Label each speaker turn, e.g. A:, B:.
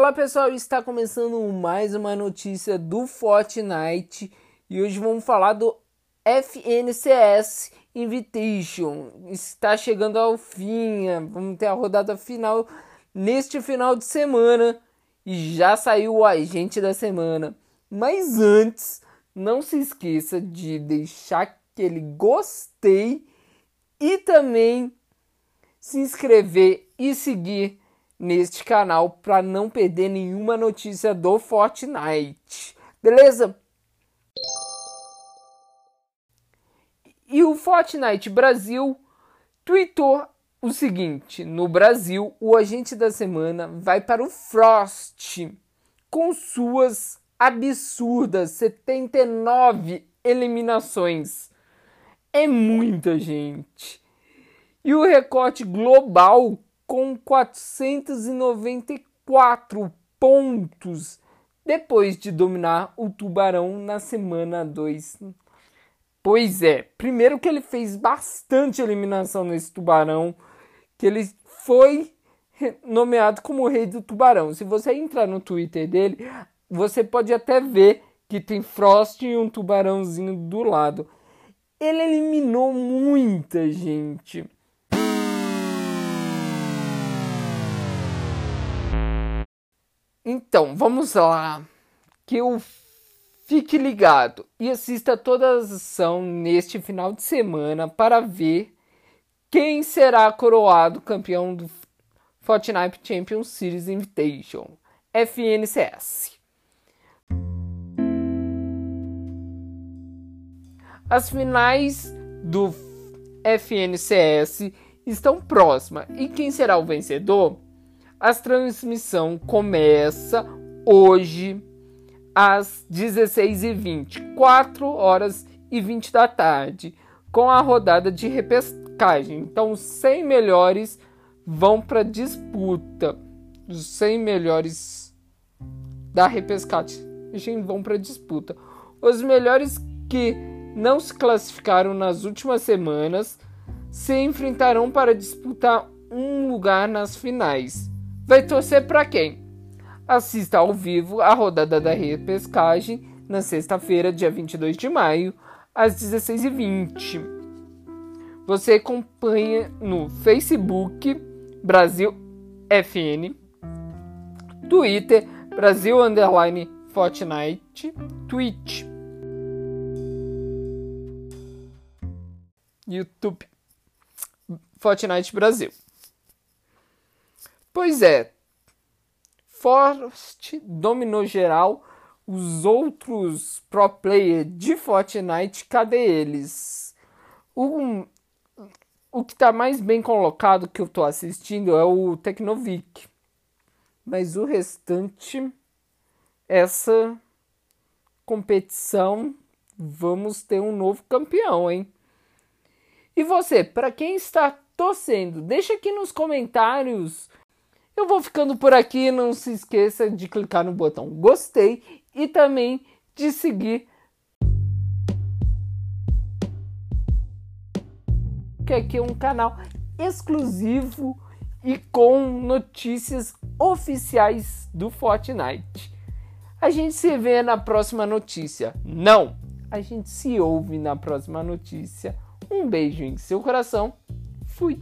A: Olá pessoal, está começando mais uma notícia do Fortnite e hoje vamos falar do FNCS Invitation. Está chegando ao fim, é, vamos ter a rodada final neste final de semana e já saiu o agente da semana. Mas antes, não se esqueça de deixar aquele gostei e também se inscrever e seguir neste canal para não perder nenhuma notícia do Fortnite. Beleza? E o Fortnite Brasil tweetou o seguinte: no Brasil, o agente da semana vai para o Frost com suas absurdas 79 eliminações. É muita gente. E o recorte global com 494 pontos depois de dominar o Tubarão na semana 2. Pois é, primeiro que ele fez bastante eliminação nesse Tubarão, que ele foi nomeado como rei do Tubarão. Se você entrar no Twitter dele, você pode até ver que tem Frost e um tubarãozinho do lado. Ele eliminou muita gente. Então, vamos lá. Que eu fique ligado e assista toda a ação neste final de semana para ver quem será coroado campeão do Fortnite Champions Series Invitation, FNCS. As finais do FNCS estão próximas e quem será o vencedor? A transmissão começa hoje às 16h20, 4 horas e 20 da tarde, com a rodada de repescagem. Então, os 100 melhores vão para disputa. Os 100 melhores da repescagem vão para disputa. Os melhores que não se classificaram nas últimas semanas se enfrentarão para disputar um lugar nas finais vai torcer para quem? Assista ao vivo a rodada da repescagem na sexta-feira, dia 22 de maio, às 16h20. Você acompanha no Facebook Brasil FN, Twitter Brasil Underline Fortnite, Twitch, YouTube Fortnite Brasil. Pois é, Forst dominou geral. Os outros pro player de Fortnite, cadê eles? O, o que está mais bem colocado que eu estou assistindo é o Tecnovic. Mas o restante, essa competição, vamos ter um novo campeão, hein? E você, para quem está torcendo, deixa aqui nos comentários eu vou ficando por aqui. Não se esqueça de clicar no botão gostei e também de seguir. Que aqui é um canal exclusivo e com notícias oficiais do Fortnite. A gente se vê na próxima notícia. Não, a gente se ouve na próxima notícia. Um beijo em seu coração. Fui.